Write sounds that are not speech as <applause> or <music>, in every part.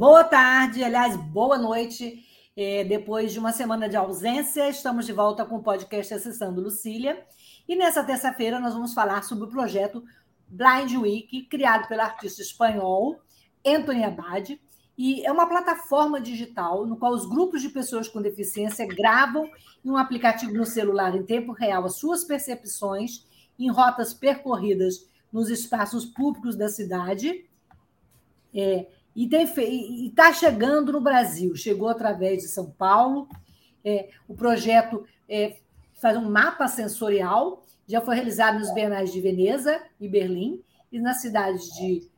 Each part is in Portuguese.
Boa tarde, aliás, boa noite. É, depois de uma semana de ausência, estamos de volta com o podcast Acessando Lucília. E nessa terça-feira nós vamos falar sobre o projeto Blind Week, criado pelo artista espanhol Anthony Abad. E é uma plataforma digital no qual os grupos de pessoas com deficiência gravam em um aplicativo no celular em tempo real as suas percepções em rotas percorridas nos espaços públicos da cidade. É, e está chegando no Brasil. Chegou através de São Paulo. É, o projeto é, faz um mapa sensorial, já foi realizado nos Bienais de Veneza e Berlim, e nas cidades de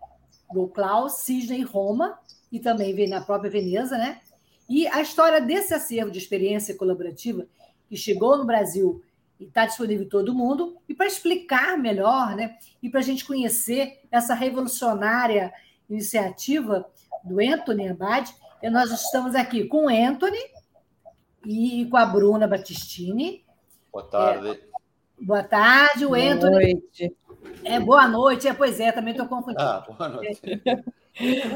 Goklau, Cisne e Roma, e também vem na própria Veneza, né? E a história desse acervo de experiência colaborativa que chegou no Brasil e está disponível em todo mundo, e para explicar melhor, né? E para a gente conhecer essa revolucionária iniciativa do Anthony Abad. E nós estamos aqui com o Anthony e com a Bruna Battistini. Boa tarde. É, boa tarde, o boa Anthony. Noite. É, boa noite, é, pois é, também estou confundindo. Ah, boa noite. <laughs>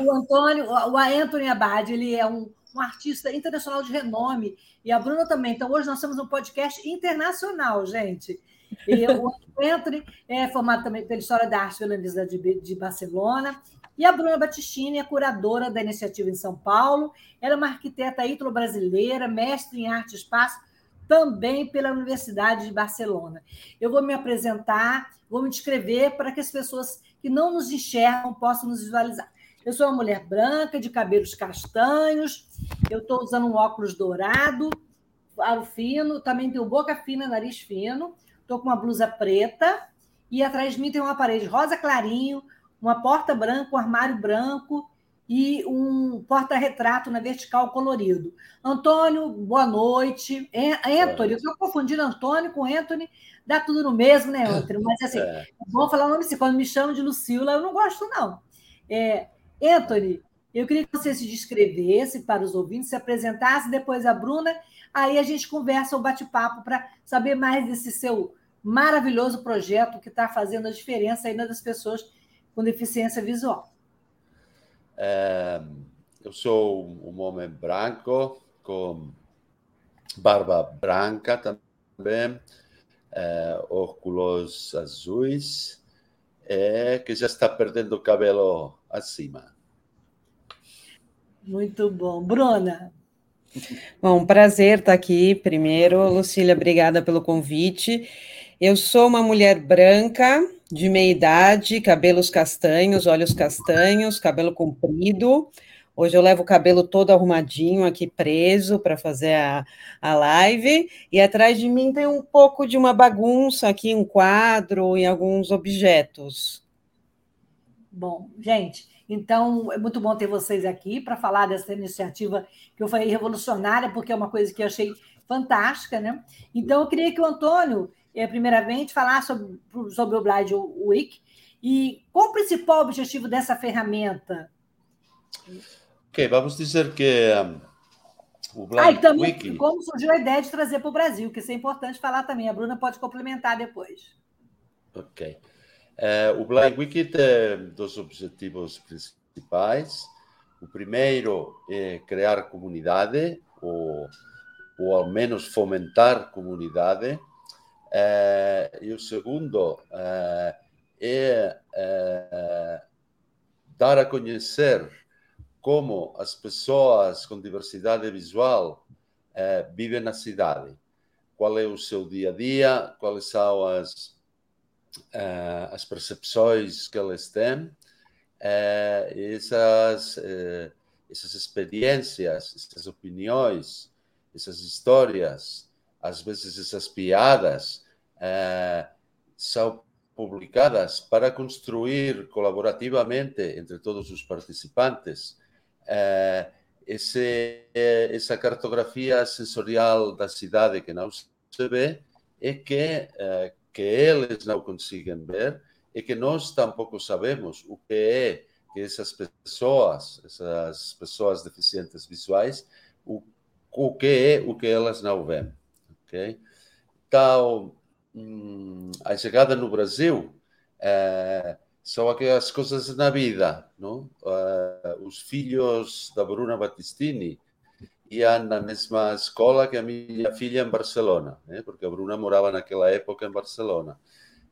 O Antônio, o Anthony Abad, ele é um, um artista internacional de renome, e a Bruna também. Então, hoje nós temos um podcast internacional, gente. E o Anthony é formado também pela História da Arte pela Universidade de Barcelona e a Bruna Battistini é curadora da iniciativa em São Paulo. Ela é uma arquiteta ítalo-brasileira, mestre em arte e espaço, também pela Universidade de Barcelona. Eu vou me apresentar, vou me descrever para que as pessoas que não nos enxergam possam nos visualizar. Eu sou uma mulher branca, de cabelos castanhos, eu estou usando um óculos dourado, aro fino, também tenho boca fina, nariz fino, estou com uma blusa preta, e atrás de mim tem uma parede rosa clarinho, uma porta branca, um armário branco e um porta-retrato na vertical colorido. Antônio, boa noite. Anthony, eu estou confundindo Antônio com Anthony, dá tudo no mesmo, né, Anthony? Mas assim, é. é bom falar o nome assim, quando me chamam de Lucila, eu não gosto, não. É, Anthony, eu queria que você se descrevesse para os ouvintes, se apresentasse, depois a Bruna, aí a gente conversa o bate-papo para saber mais desse seu maravilhoso projeto que está fazendo a diferença ainda das pessoas com deficiência visual. É, eu sou um homem branco, com barba branca também, é, óculos azuis, e que já está perdendo o cabelo acima. Muito bom. Bruna? Bom, prazer estar aqui. Primeiro, Lucília, obrigada pelo convite. Eu sou uma mulher branca, de meia idade, cabelos castanhos, olhos castanhos, cabelo comprido. Hoje eu levo o cabelo todo arrumadinho aqui preso para fazer a, a live. E atrás de mim tem um pouco de uma bagunça aqui, um quadro e alguns objetos. Bom, gente, então é muito bom ter vocês aqui para falar dessa iniciativa que eu falei revolucionária, porque é uma coisa que eu achei fantástica, né? Então eu queria que o Antônio é, primeiramente, falar sobre, sobre o Blind Week e qual o principal objetivo dessa ferramenta? Ok, vamos dizer que um, o Blind ah, e também, Week... Como surgiu a ideia de trazer para o Brasil, que isso é importante falar também. A Bruna pode complementar depois. Ok. Uh, o Blind Week tem dois objetivos principais. O primeiro é criar comunidade, ou, ou ao menos fomentar comunidade, e o segundo é, dar a conhecer como as pessoas com diversidade visual é, vivem na cidade. Qual é o seu dia a dia, quais são as, é, as percepções que elas têm, essas, essas experiências, essas opiniões, essas histórias às vezes essas piadas é, são publicadas para construir colaborativamente entre todos os participantes eh, esse, essa cartografia sensorial da cidade que não se vê e que, eh, que eles não conseguem ver e que nós tampouco sabemos o que é que essas pessoas, essas pessoas deficientes visuais, o, o que é o que elas não veem. Okay? Então, a chegada no Brasil é, são aquelas coisas na vida. Não? Uh, os filhos da Bruna Battistini iam na mesma escola que a minha filha em Barcelona, né? porque a Bruna morava naquela época em Barcelona.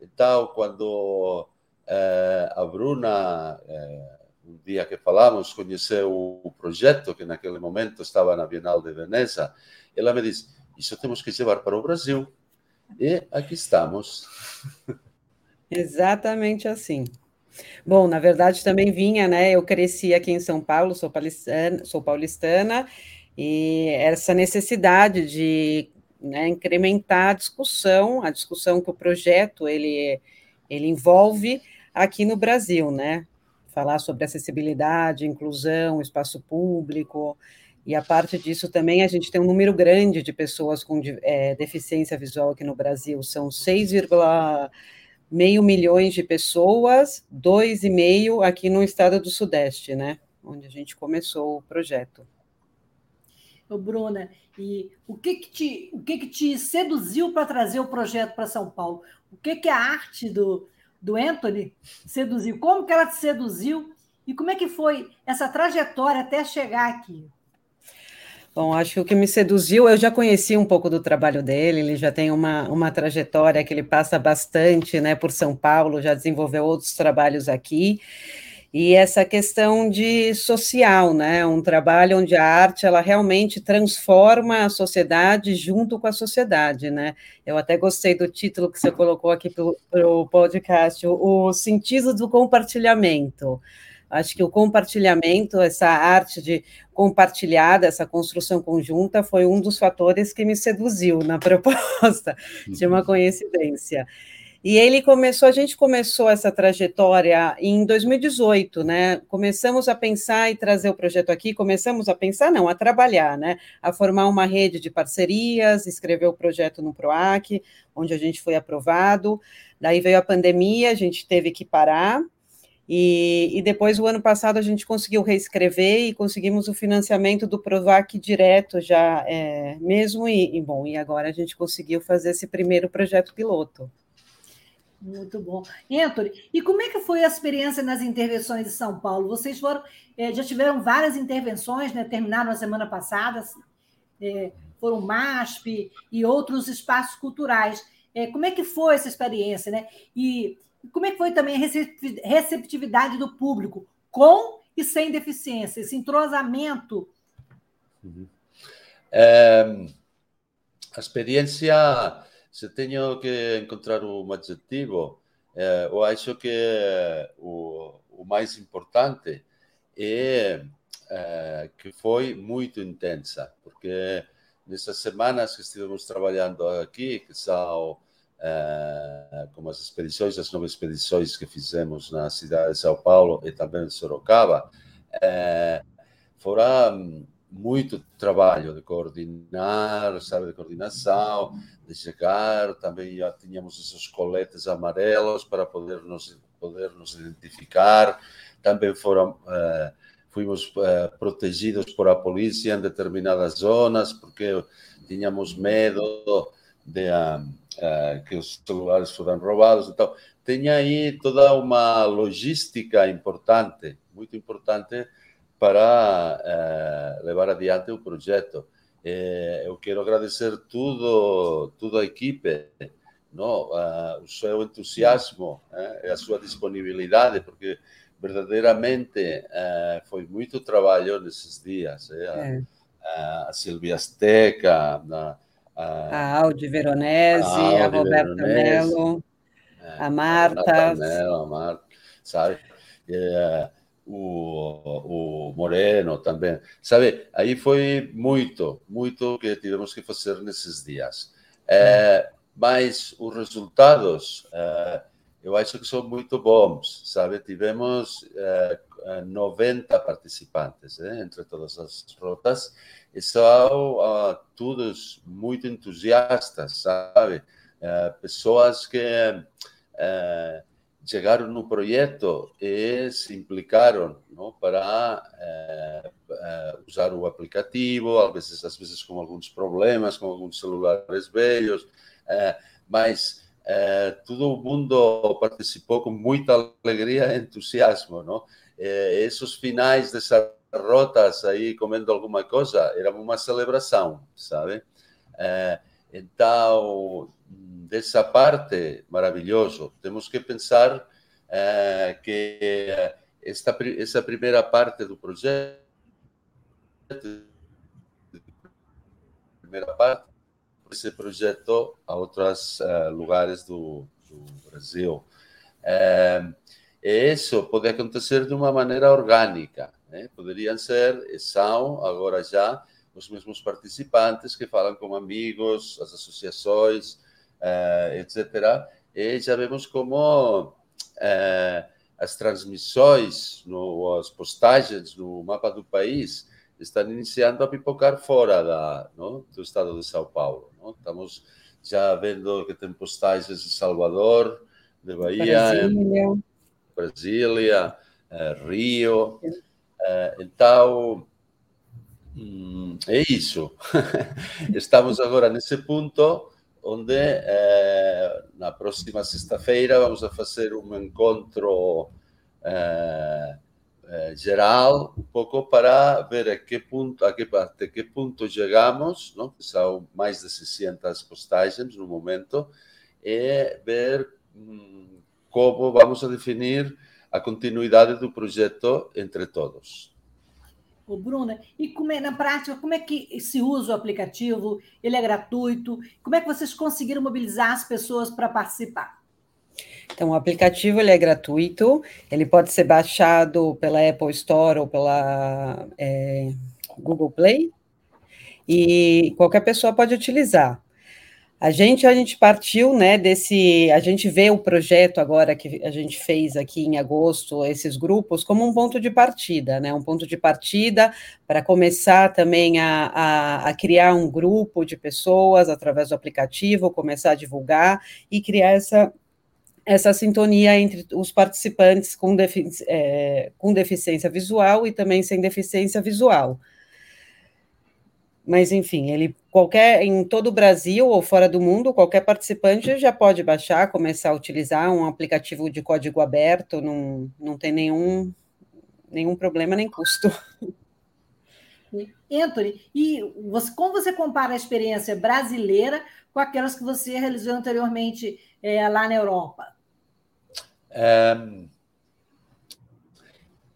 Então, quando uh, a Bruna, uh, um dia que falamos, conheceu o projeto que naquele momento estava na Bienal de Veneza, ela me disse: Isso temos que levar para o Brasil. E aqui estamos. Exatamente assim. Bom, na verdade também vinha, né? Eu cresci aqui em São Paulo, sou paulistana, sou paulistana e essa necessidade de né, incrementar a discussão, a discussão que o projeto ele, ele envolve aqui no Brasil, né? Falar sobre acessibilidade, inclusão, espaço público, e a parte disso também, a gente tem um número grande de pessoas com é, deficiência visual aqui no Brasil, são 6,5 milhões de pessoas, 2,5 aqui no estado do Sudeste, né? Onde a gente começou o projeto. Ô, Bruna, e o que que te, o que que te seduziu para trazer o projeto para São Paulo? O que que a arte do, do Anthony seduziu? Como que ela te seduziu? E como é que foi essa trajetória até chegar aqui? Bom, acho que o que me seduziu, eu já conheci um pouco do trabalho dele, ele já tem uma, uma trajetória que ele passa bastante né, por São Paulo, já desenvolveu outros trabalhos aqui, e essa questão de social, né, um trabalho onde a arte, ela realmente transforma a sociedade junto com a sociedade, né, eu até gostei do título que você colocou aqui para o podcast, o, o sentido do compartilhamento, Acho que o compartilhamento, essa arte de compartilhada, essa construção conjunta, foi um dos fatores que me seduziu na <laughs> proposta, de uma uhum. coincidência. E ele começou, a gente começou essa trajetória em 2018, né? Começamos a pensar e trazer o projeto aqui, começamos a pensar, não, a trabalhar, né? A formar uma rede de parcerias, escrever o projeto no PROAC, onde a gente foi aprovado. Daí veio a pandemia, a gente teve que parar, e, e, depois, o ano passado, a gente conseguiu reescrever e conseguimos o financiamento do Provac direto já é, mesmo, e, e, bom, e agora a gente conseguiu fazer esse primeiro projeto piloto. Muito bom. Anthony, e como é que foi a experiência nas intervenções de São Paulo? Vocês foram, é, já tiveram várias intervenções, né, terminaram a semana passada, é, foram MASP e outros espaços culturais. É, como é que foi essa experiência, né? E como é que foi também a receptividade do público, com e sem deficiência, esse entrosamento? Uhum. É, a experiência, se tenho que encontrar um adjetivo, é, eu acho que o, o mais importante é, é, que foi muito intensa, porque nessas semanas que estivemos trabalhando aqui, que são uh, como as expedições, as nove expedições que fizemos na cidade de São Paulo e também em Sorocaba, uh, foram muito trabalho de coordenar, sabe, de coordenação, de chegar, também já tínhamos esses coletes amarelos para poder nos, poder nos identificar, também foram, uh, fomos uh, protegidos por a polícia em determinadas zonas, porque tínhamos medo de... Uh, uh, que os celulares foram roubados. Então, tem aí toda uma logística importante, muito importante, para uh, levar adiante o projeto. Eh, eu quero agradecer tudo, toda a equipe, não? O seu entusiasmo a sua disponibilidade, porque verdadeiramente foi muito trabalho nesses dias. É. A, a Silvia Azteca, a, a, Audi Veronese, a, a Roberta Mello, é, a Marta. A Mello, a Marta, sabe? É, o, o Moreno também. Sabe, aí foi muito, muito que tivemos que fazer nesses dias. É, mas os resultados, é, eu acho que são muito bons, sabe? Tivemos eh, 90 participantes eh, entre todas as rotas e são uh, todos muito entusiastas, sabe? Uh, pessoas que uh, chegaram no projeto e se implicaram não, para usar o aplicativo, às vezes, às vezes com alguns problemas, com alguns celulares velhos, mas todo mundo participou com muita alegria e entusiasmo, não? Eh, esses finais dessas rotas aí comendo alguma coisa era uma celebração, sabe? Eh, então, dessa parte, maravilhoso. Temos que pensar eh, que esta, essa primeira parte do projeto, primeira parte, esse projeto a outros uh, lugares do, do Brasil. Uh, isso pode acontecer de uma maneira orgânica. Né? Poderiam ser, e são agora já, os mesmos participantes que falam com amigos, as associações, uh, etc. E já vemos como as transmissões, no, as postagens no mapa do país estão iniciando a pipocar fora da, do estado de São Paulo. No? Estamos já vendo que tem postagens de Salvador, de Bahia. Brasília. Brasília, eh, Rio. Eh, então, hum, é isso. <laughs> Estamos agora nesse ponto onde eh, na próxima sexta-feira vamos a fazer um encontro geral, um pouco para ver a que ponto, a que, até que ponto chegamos, não? são mais de 600 postagens no momento, e ver hum, como vamos a definir a continuidade do projeto entre todos. Ô, Bruna, e como é, na prática, como é que se usa o aplicativo? Ele é gratuito? Como é que vocês conseguiram mobilizar as pessoas para participar? Então, o aplicativo ele é gratuito, ele pode ser baixado pela Apple Store ou pela é, Google Play, e qualquer pessoa pode utilizar. A gente, a gente partiu, né, desse, a gente vê o projeto agora que a gente fez aqui em agosto, esses grupos, como um ponto de partida, né, um ponto de partida para começar também a, a, a, criar um grupo de pessoas através do aplicativo, começar a divulgar e criar essa, essa sintonia entre os participantes com, defi é, com deficiência visual e também sem deficiência visual. Mas, enfim, ele qualquer em todo o Brasil ou fora do mundo, qualquer participante já pode baixar, começar a utilizar um aplicativo de código aberto, não, não tem nenhum, nenhum problema nem custo. <laughs> Anthony, e você, como você compara a experiência brasileira com aquelas que você realizou anteriormente é, lá na Europa? É,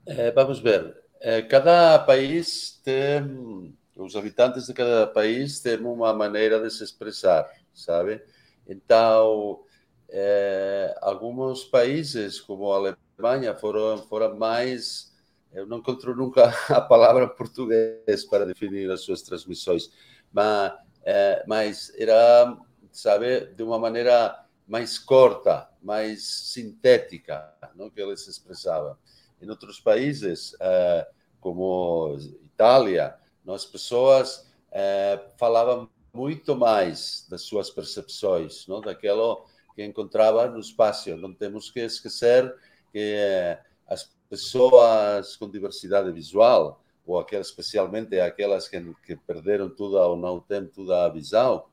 é, vamos ver. É, cada país tem os habitantes de cada país têm uma maneira de se expressar, sabe? Então, é, alguns países, como a Alemanha, foram, foram mais. Eu não encontro nunca <laughs> a palavra português para definir as suas transmissões, mas, é, mas era, sabe, de uma maneira mais corta, mais sintética, não que eles se expressavam. Em outros países, é, como Itália, as pessoas é, falavam muito mais das suas percepções, não? daquilo que encontrava no espaço. Não temos que esquecer que é, as pessoas com diversidade visual, ou aquelas, especialmente aquelas que, que perderam toda ou não têm toda a visão,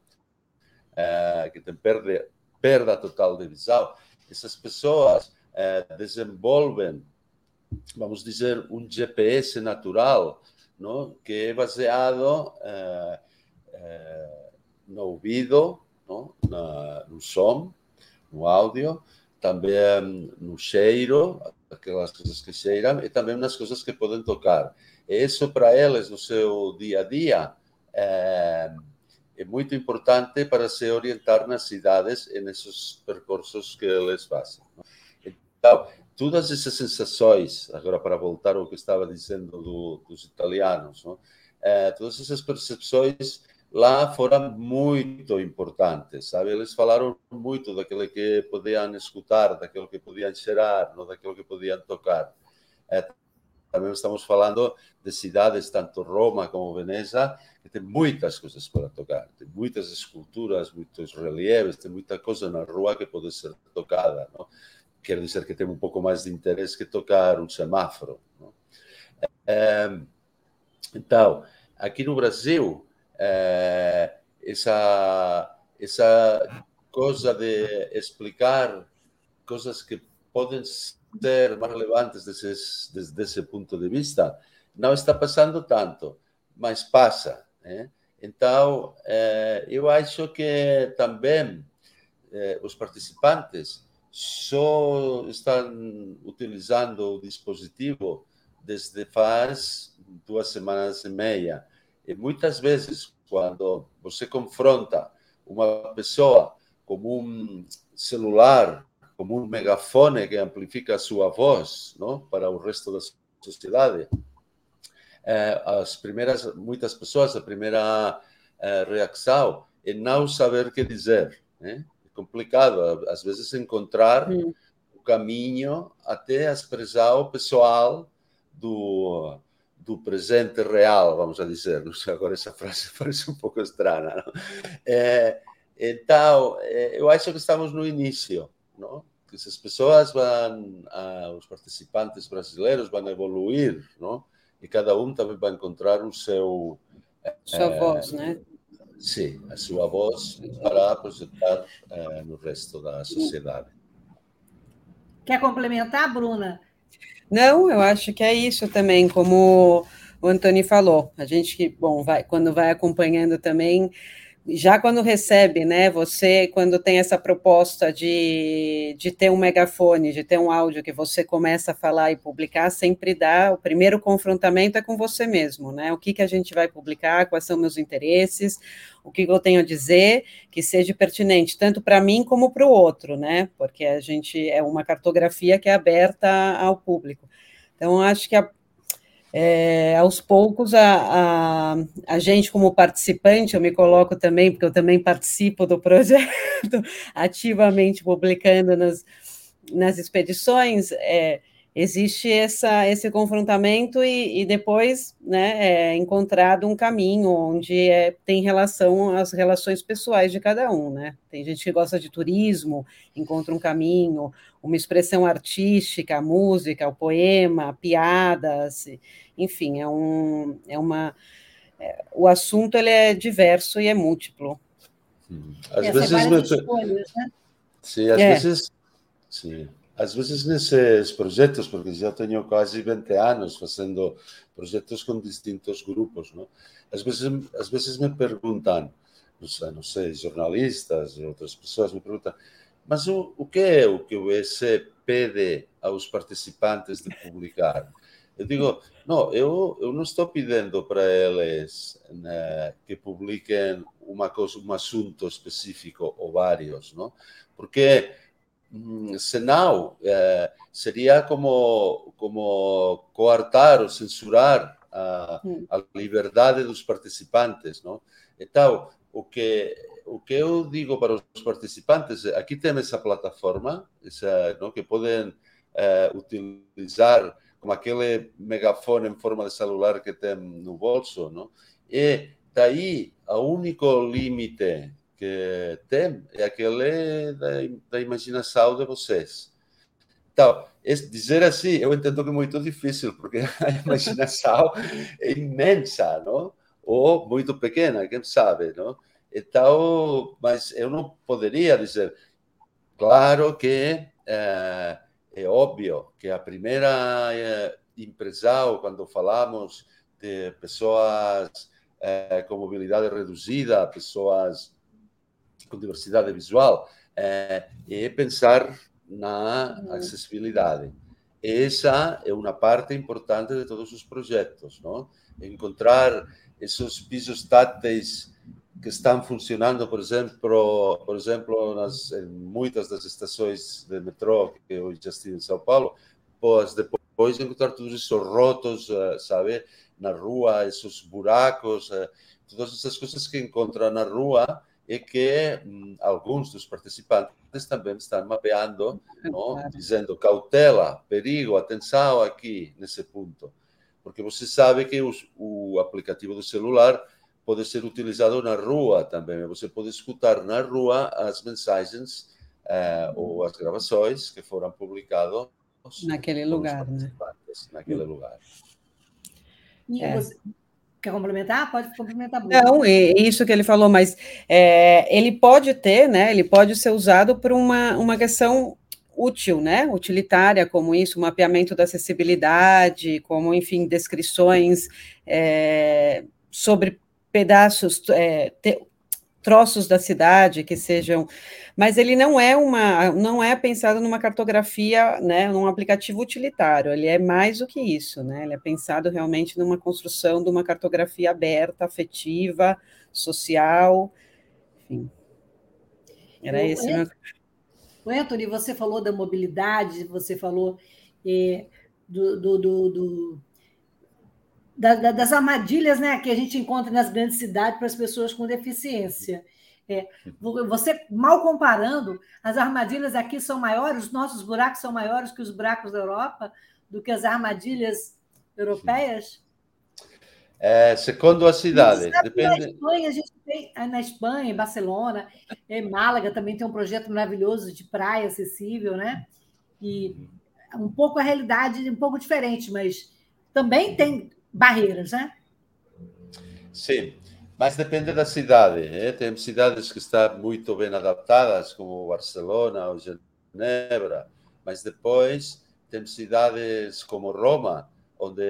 que têm perda, perda total de visão, essas pessoas é, desenvolvem, vamos dizer, um GPS natural ¿no? que é baseado eh, eh, no ouvido, ¿no? Na, no som, no áudio, também no cheiro, aquelas coisas que cheiram, e também nas coisas que podem tocar. E isso para eles, no seu dia a dia, é, é muito importante para se orientar nas cidades e nesses percursos que eles fazem. Todas essas sensações, agora para voltar ao que estava dizendo do, dos italianos, é, todas essas percepções lá foram muito importantes, sabe? Eles falaram muito daquilo que podiam escutar, daquilo que podiam cheirar, não daquilo que podiam tocar. É, também estamos falando de cidades, tanto Roma como Veneza, que tem muitas coisas para tocar. Tem muitas esculturas, muitos relieves, tem muita coisa na rua que pode ser tocada. Não? Quer dizer que tem um pouco mais de interesse que tocar um semáforo. É, então, aqui no Brasil, é, essa, essa coisa de explicar coisas que podem ser mais relevantes desses, desde esse ponto de vista, não está passando tanto, mas passa. Né? Então, é, eu acho que também é, os participantes só estão utilizando o dispositivo desde faz duas semanas e meia. E muitas vezes, quando você confronta uma pessoa com um celular, como um megafone que amplifica a sua voz não? para o resto da sociedade, é, as primeiras, muitas pessoas, a primeira é, reação é não saber o que dizer. Né? É complicado, às vezes, encontrar hum. o caminho até a expressão pessoal do, do presente real, vamos a dizer. Não sei, agora essa frase <laughs> parece um pouco estranha. É, então, é, eu acho que estamos no início, não? Que essas pessoas vão, ah, os participantes brasileiros vão evoluir, não? E cada um também vai encontrar o seu sua é, voz, né? Sim, a sua voz para projetar é, no resto da sociedade. Quer complementar, Bruna? Não, eu acho que é isso também, como o Antônio falou. A gente, bom, vai, quando vai acompanhando também, já quando recebe, né, você, quando tem essa proposta de, de ter um megafone, de ter um áudio que você começa a falar e publicar, sempre dá, o primeiro confrontamento é com você mesmo, né, o que, que a gente vai publicar, quais são meus interesses, o que eu tenho a dizer, que seja pertinente, tanto para mim como para o outro, né, porque a gente é uma cartografia que é aberta ao público. Então, acho que a, é, aos poucos, a, a, a, gente, como participante, eu me coloco também, porque eu também participo do projeto, <laughs> ativamente publicando nas, nas expedições, é, existe essa, esse confrontamento e, e depois né, é encontrado um caminho onde é, tem relação às relações pessoais de cada um. Né? Tem gente que gosta de turismo, encontra um caminho, uma expressão artística, a música, o poema, piadas, enfim, é, um, é uma. É, o assunto ele é diverso e é múltiplo. Às é, vezes. Escolhas, né? Sim, às é. vezes. Sim. Às vezes nesses projetos, porque já tenho quase 20 anos fazendo projetos com distintos grupos, não? Às vezes, às vezes me perguntam, não sei, não sei, jornalistas e outras pessoas me perguntam, mas o, o que é o que o EC pede aos participantes de publicar? Eu digo, não, eu, eu não estou pedindo para eles né, que publiquem uma coisa, um assunto específico ou vários, não? Porque senão eh, seria como, como coartar ou censurar a, mm. a liberdade dos participantes. Não? Então, o que, o que eu digo para os participantes, aqui tem essa plataforma essa, não, que podem eh, utilizar como aquele megafone em forma de celular que tem no bolso, não? e daí o único limite que tem é aquele da, da imaginação de vocês. Então, dizer assim, eu entendo que é muito difícil, porque <laughs> a imaginação é imensa, não? Ou muito pequena, quem sabe, não? Então, mas eu não poderia dizer, claro que é, é óbvio que a primeira é, impressão, quando falamos de pessoas é, com mobilidade reduzida, pessoas com diversidade visual, é, é pensar na uhum. acessibilidade. Essa é uma parte importante de todos os projetos, não? Encontrar esses pisos táteis que estão funcionando, por exemplo, por exemplo, nas em muitas das estações de metrô que eu já estive em São Paulo, pois depois encontrar todos esses rotos, eh, sabe, na rua, esses buracos, eh, todas essas coisas que encontra na rua e que hum, alguns dos participantes também estão mapeando, não? dizendo cautela, perigo, atenção aqui nesse ponto. Porque você sabe que os, o aplicativo do celular pode ser utilizado na rua também. Você pode escutar na rua as mensagens eh, ou as gravações que foram publicadas naquele lugar, né? Naquele lugar. E é. você, Quer complementar? Pode complementar. Não, é isso que ele falou, mas é, ele pode ter, né? Ele pode ser usado por uma, uma questão útil, né? Utilitária, como isso, mapeamento da acessibilidade, como, enfim, descrições é, sobre pedaços, é, troços da cidade que sejam, mas ele não é uma, não é pensado numa cartografia, né, num aplicativo utilitário, ele é mais do que isso, né, ele é pensado realmente numa construção de uma cartografia aberta, afetiva, social, enfim. Era o esse meu... O Anthony, você falou da mobilidade, você falou eh, do, do, do, do da, da, das armadilhas né, que a gente encontra nas grandes cidades para as pessoas com deficiência. É, você, mal comparando, as armadilhas aqui são maiores, os nossos buracos são maiores que os buracos da Europa, do que as armadilhas europeias? É, segundo a cidade. Depende... Na Espanha, a gente tem, na Espanha, em Barcelona, em Málaga também tem um projeto maravilhoso de praia acessível, né? E um pouco a realidade, um pouco diferente, mas também tem barreiras, né? Sim, mas depende da cidade. Eh? Tem cidades que estão muito bem adaptadas, como Barcelona ou Genebra, mas depois tem cidades como Roma, onde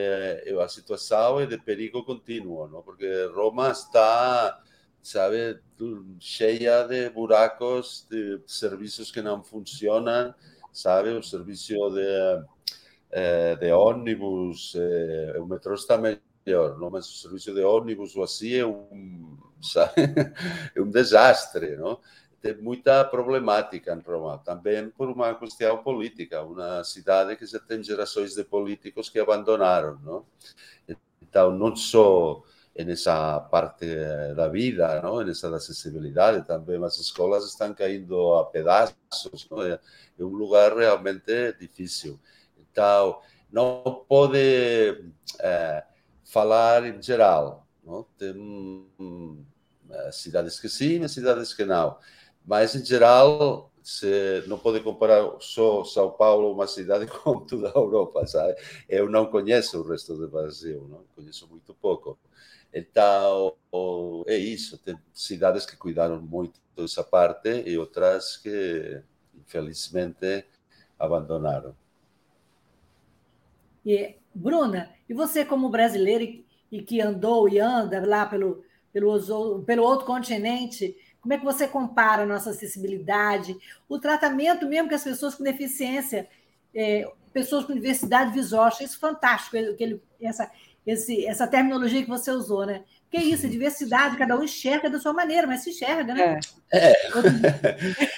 a situação é de perigo contínuo, não? porque Roma está, sabe, cheia de buracos, de serviços que não funcionam, sabe, o serviço de eh, de ónibus, eh, o metrô está melhor, não? mas o serviço de ónibus ou assim é um, sabe? é um desastre, não? Tem muita problemática em Roma, também por uma questão política, uma cidade que já tem gerações de políticos que abandonaram, não? Então, não só nessa parte da vida, não? nessa da acessibilidade também, as escolas estão caindo a pedaços, não? é um lugar realmente difícil tal, não pode é, falar em geral. Não? Tem é, cidades que sim, cidades que não. Mas, em geral, se não pode comparar só São Paulo, uma cidade, <laughs> com toda a Europa, sabe? Eu não conheço o resto do Brasil, não? conheço muito pouco. Então, é isso. Tem cidades que cuidaram muito dessa parte e outras que, infelizmente, abandonaram. E, Bruna, e você, como brasileira e, e que andou e anda lá pelo, pelo, pelo outro continente, como é que você compara a nossa acessibilidade, o tratamento mesmo que as pessoas com deficiência, é, pessoas com diversidade visual, achei isso fantástico, aquele, essa, esse, essa terminologia que você usou, né? Que é isso, diversidade, cada um enxerga da sua maneira, mas se enxerga, né? É. é.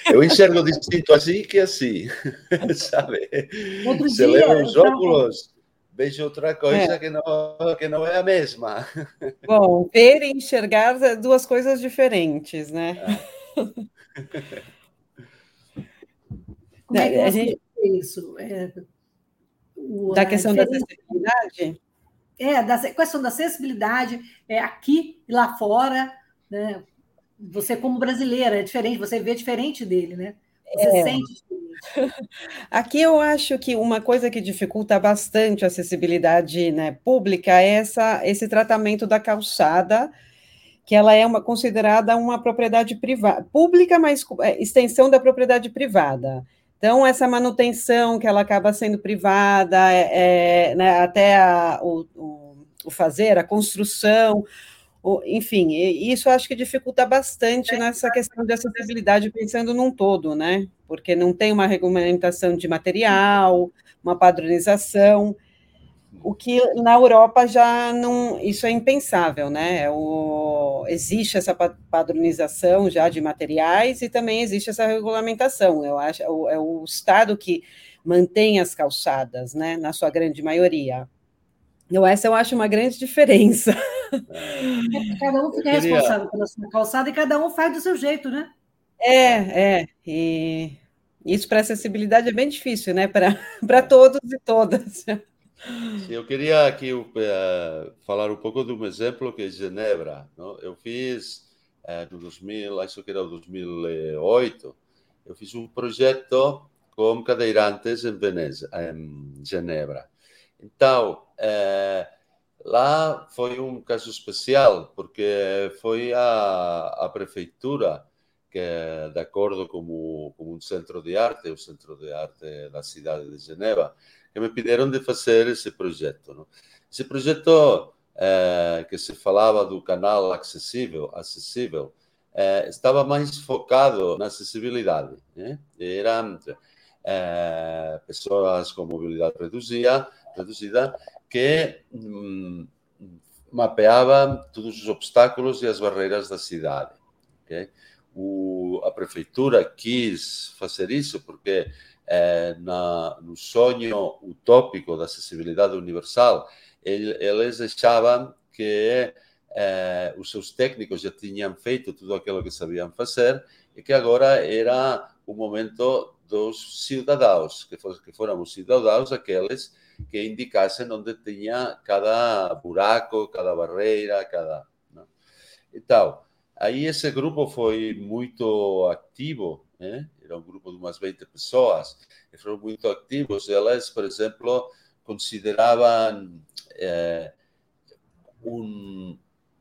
<laughs> Eu enxergo distinto assim que assim, <laughs> sabe? Outro Você dia, leva os óculos vejo outra coisa é. que, não, que não é a mesma. <laughs> Bom, ver e enxergar é duas coisas diferentes, né? É. <laughs> Como é que a gente... isso? É, o, da questão da acessibilidade? É, da questão da acessibilidade é, aqui e lá fora, né? Você, como brasileira, é diferente, você vê diferente dele, né? Você é. sente. <laughs> Aqui eu acho que uma coisa que dificulta bastante a acessibilidade né, pública é essa, esse tratamento da calçada, que ela é uma, considerada uma propriedade privada, pública, mas é, extensão da propriedade privada. Então, essa manutenção que ela acaba sendo privada, é, é né, até a, o, o, o fazer, a construção, enfim, isso acho que dificulta bastante nessa questão de acessibilidade, pensando num todo, né? Porque não tem uma regulamentação de material, uma padronização, o que na Europa já não, isso é impensável, né? É o, existe essa padronização já de materiais e também existe essa regulamentação. Eu acho é o, é o Estado que mantém as calçadas, né? Na sua grande maioria. Eu, essa eu acho uma grande diferença. É, cada um fica queria... responsável pela sua calçada e cada um faz do seu jeito, né? É, é. E isso para acessibilidade é bem difícil, né? Para <laughs> todos e todas. Eu queria aqui uh, falar um pouco de um exemplo que é Genebra. Não? Eu fiz uh, no 2000, acho que era 2008, eu fiz um projeto com cadeirantes em Veneza, em Genebra. Então, uh, lá foi um caso especial, porque foi a, a prefeitura que, de acordo com, o, com um centro de arte, o Centro de Arte da cidade de Genebra, que me pediram de fazer esse projeto. Não? Esse projeto é, que se falava do canal acessível, acessível é, estava mais focado na acessibilidade. Né? Eram é, pessoas com mobilidade reduzida, reduzida que hum, mapeavam todos os obstáculos e as barreiras da cidade. Okay? O, a prefeitura quis fazer isso porque é, na, no sonho utópico da acessibilidade universal, ele, eles achavam que é, os seus técnicos já tinham feito tudo aquilo que sabiam fazer e que agora era o momento dos cidadãos, que, for, que foram os cidadãos aqueles que indicassem onde tinha cada buraco, cada barreira, cada. Então, aí esse grupo foi muito ativo né? era um grupo de umas 20 pessoas, e foram muito ativos. Elas, por exemplo, consideravam um,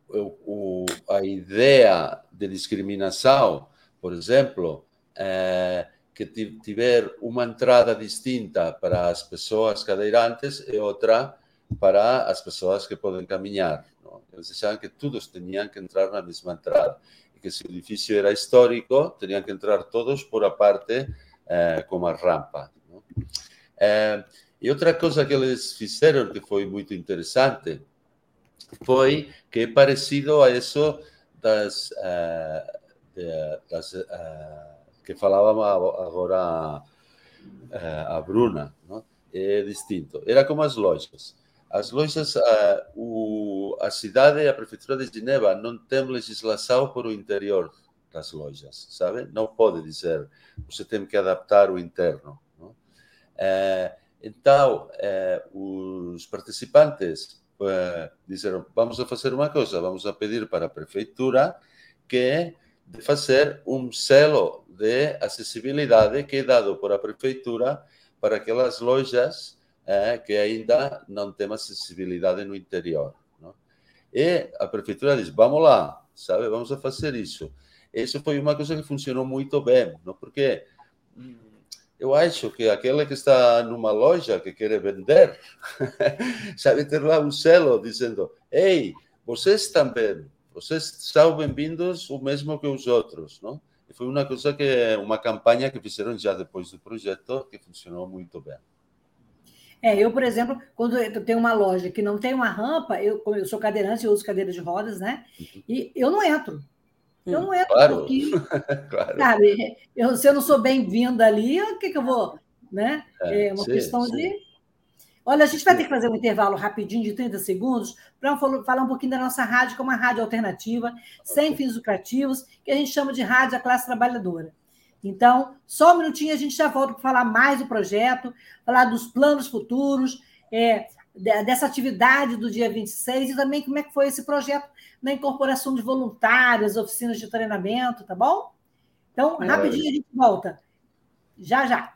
o, a ideia de discriminação, por exemplo, é, que tiver uma entrada distinta para as pessoas cadeirantes e outra para as pessoas que podem caminhar. Não? Eles achavam que todos tinham que entrar na mesma entrada que se o edifício era histórico, teriam que entrar todos por a parte eh, com a rampa. Eh, e outra coisa que eles fizeram que foi muito interessante foi que é parecido a isso das, uh, de, das uh, que falava agora a, a Bruna, não? é distinto. Era como as lojas. As lojas, a, o, a cidade, a prefeitura de Geneva não tem legislação para o interior das lojas, sabe? Não pode dizer, você tem que adaptar o interno. É, então, é, os participantes é, disseram, vamos fazer uma coisa, vamos pedir para a prefeitura que de fazer um selo de acessibilidade que é dado por a prefeitura para aquelas lojas é, que ainda não tem acessibilidade no interior. Não? E a prefeitura diz: vamos lá, sabe, vamos fazer isso. Isso foi uma coisa que funcionou muito bem, não? porque hum, eu acho que aquele que está numa loja que quer vender, <laughs> sabe ter lá um selo dizendo: ei, vocês também, vocês são bem-vindos o mesmo que os outros, não? Foi uma coisa que, uma campanha que fizeram já depois do projeto que funcionou muito bem. É, eu, por exemplo, quando eu tenho uma loja que não tem uma rampa, eu, eu sou cadeirante, eu uso cadeira de rodas, né? Uhum. E eu não entro. Eu não entro claro. porque, <laughs> claro. sabe, eu, se eu não sou bem-vinda ali, o que, que eu vou, né? É, é uma sim, questão sim. de... Olha, a gente vai ter que fazer um intervalo rapidinho de 30 segundos para falar um pouquinho da nossa rádio, que é uma rádio alternativa, sem fins lucrativos, que a gente chama de rádio a classe trabalhadora. Então, só um minutinho, a gente já volta para falar mais do projeto, falar dos planos futuros, é, dessa atividade do dia 26 e também como é que foi esse projeto na incorporação de voluntários, oficinas de treinamento, tá bom? Então, rapidinho a gente volta. Já, já.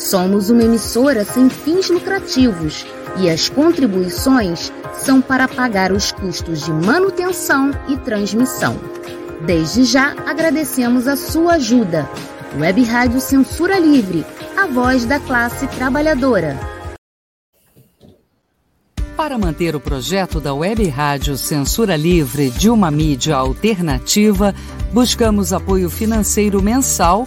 Somos uma emissora sem fins lucrativos e as contribuições são para pagar os custos de manutenção e transmissão. Desde já agradecemos a sua ajuda. Web Rádio Censura Livre, a voz da classe trabalhadora. Para manter o projeto da Web Rádio Censura Livre de uma mídia alternativa, buscamos apoio financeiro mensal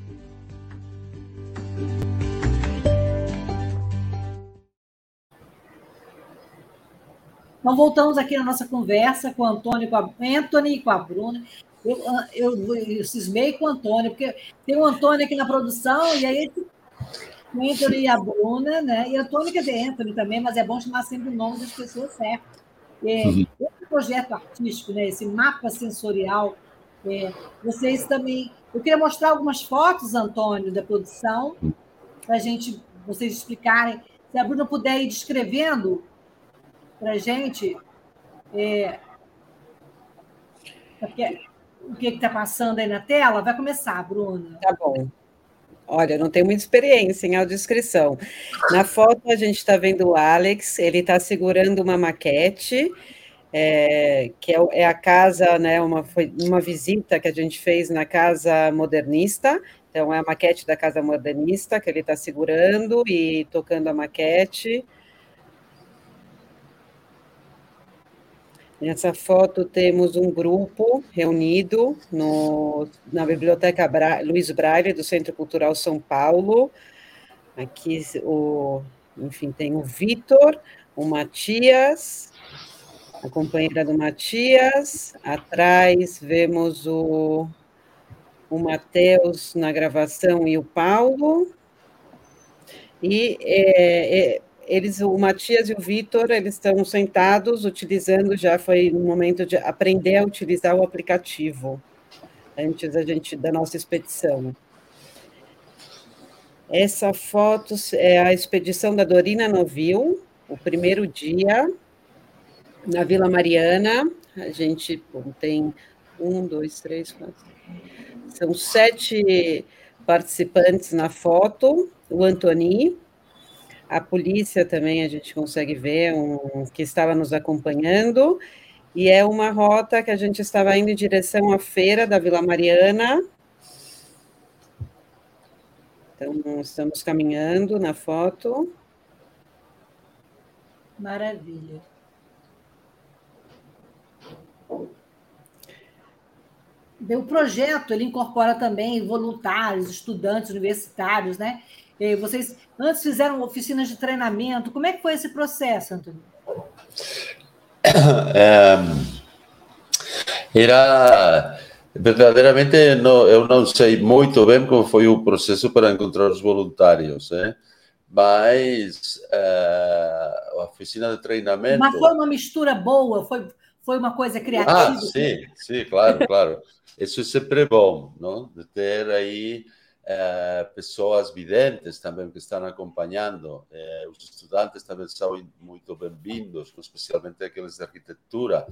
Então, voltamos aqui na nossa conversa com o Antônio, com a Anthony e com a Bruna. Eu, eu, eu cismei com o Antônio, porque tem o Antônio aqui na produção, e aí o Anthony e a Bruna, né? E Antônio quer dizer Anthony também, mas é bom chamar sempre o nome das pessoas certas. É, uhum. Esse projeto artístico, né, esse mapa sensorial, é, vocês também. Eu queria mostrar algumas fotos, Antônio, da produção, para gente, vocês explicarem. Se a Bruna puder ir descrevendo para a gente é, o que está passando aí na tela, vai começar, Bruna. Tá bom. Olha, não tenho muita experiência em audiodescrição. Na foto a gente está vendo o Alex, ele está segurando uma maquete, é, que é, é, a casa, né, uma, foi uma visita que a gente fez na Casa Modernista, então é a maquete da Casa Modernista que ele está segurando e tocando a maquete. Nessa foto temos um grupo reunido no, na Biblioteca Bra Luiz Braille, do Centro Cultural São Paulo. Aqui, o, enfim, tem o Vitor, o Matias, a companheira do Matias. Atrás vemos o, o Matheus na gravação e o Paulo. E é, é, eles, o Matias e o Vitor, eles estão sentados utilizando, já foi no momento de aprender a utilizar o aplicativo, antes da gente, da nossa expedição. Essa foto é a expedição da Dorina Novil, o primeiro dia, na Vila Mariana, a gente bom, tem um, dois, três, quatro, são sete participantes na foto, o Antoni, a polícia também a gente consegue ver um, que estava nos acompanhando, e é uma rota que a gente estava indo em direção à feira da Vila Mariana. Então, estamos caminhando na foto. Maravilha. O projeto ele incorpora também voluntários, estudantes universitários, né? Vocês antes fizeram oficinas de treinamento. Como é que foi esse processo, Antônio? <coughs> É, era verdadeiramente não, eu não sei muito bem como foi o processo para encontrar os voluntários, né? mas é, a oficina de treinamento. Mas foi uma mistura boa, foi, foi uma coisa criativa. Ah, sim, sim, claro, claro. Isso é sempre bom, não? De ter aí eh, persoas videntes tamén que están acompañando, eh, os estudantes tamén son moito benvindos, especialmente aqueles de arquitectura,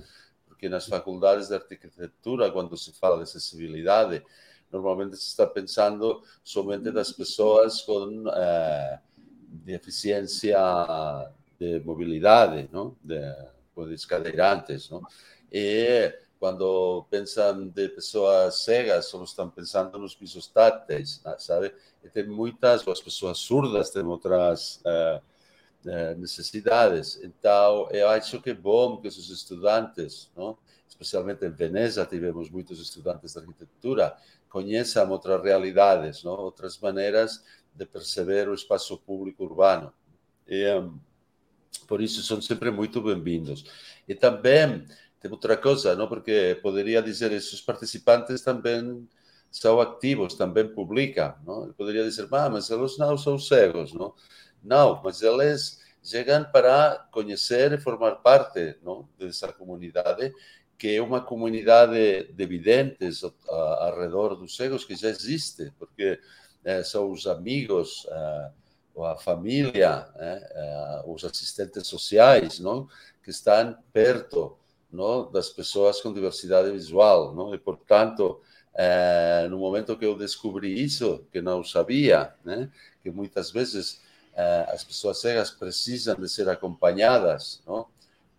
porque nas faculdades de arquitectura, quando se fala de acessibilidade, normalmente se está pensando somente das pessoas con eh, deficiencia de mobilidade, no? de, pois, con descadeirantes, no? e quando pensam de pessoas cegas, só estão pensando nos pisos táteis, sabe? E tem muitas, as pessoas surdas têm outras uh, uh, necessidades. Então, eu acho que é bom que os estudantes, não? especialmente em Veneza, tivemos muitos estudantes de arquitetura, conheçam outras realidades, não? outras maneiras de perceber o espaço público urbano. E, um, por isso, são sempre muito bem-vindos. E também tem outra coisa, não? Porque poderia dizer esses participantes também são ativos, também publicam, não? Eu poderia dizer, ah, mas eles não são cegos, não? Não, mas eles chegam para conhecer e formar parte, não? Dessa comunidade que é uma comunidade de videntes ao redor dos cegos que já existe, porque eh, são os amigos, eh, a família, eh, os assistentes sociais, não? que estão perto não, das pessoas com diversidade visual. Não? E, portanto, é, no momento que eu descobri isso, que não sabia, né, que muitas vezes é, as pessoas cegas precisam de ser acompanhadas, não?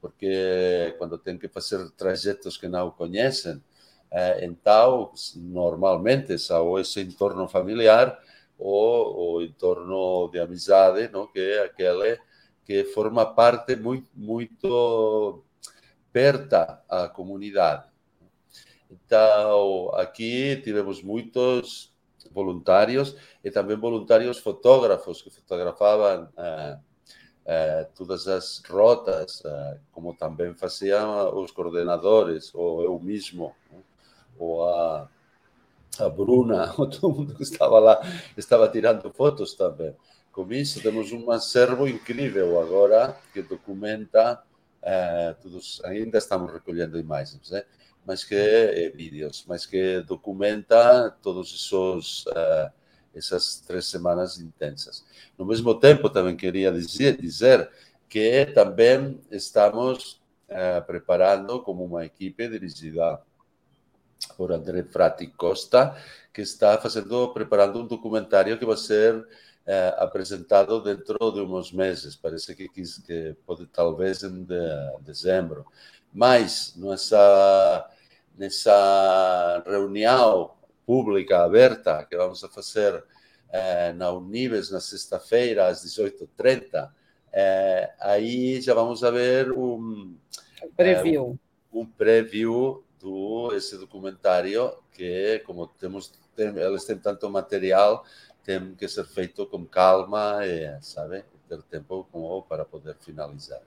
porque quando têm que fazer trajetos que não conhecem, é, então, normalmente, são esse entorno familiar ou o entorno de amizade, não? que é aquele que forma parte muito, muito perta à comunidade. Então, aqui tivemos muitos voluntários e também voluntários fotógrafos que fotografavam eh, eh, todas as rotas, eh, como também faziam os coordenadores, ou eu mesmo, ou a, a Bruna, <laughs> ou todo mundo que estava lá, estava tirando fotos também. Com isso, temos um acervo incrível agora que documenta uh, todos ainda estamos recolhendo imagens, né? mas que é, vídeos, mas que documenta todos esses uh, essas três semanas intensas. No mesmo tempo, também queria dizer, dizer que também estamos uh, preparando como uma equipe dirigida por André Frati Costa, que está fazendo, preparando um documentário que vai ser eh, apresentado dentro de uns meses, parece que, que pode talvez em de, dezembro. Mas nessa, nessa reunião pública aberta que vamos a fazer eh, na Unibes na sexta-feira às 18h30, eh, aí já vamos a ver um preview, um, um preview do esse documentário que como temos tem, eles têm tanto material tem que ser feito com calma e, sabe, ter tempo para poder finalizar.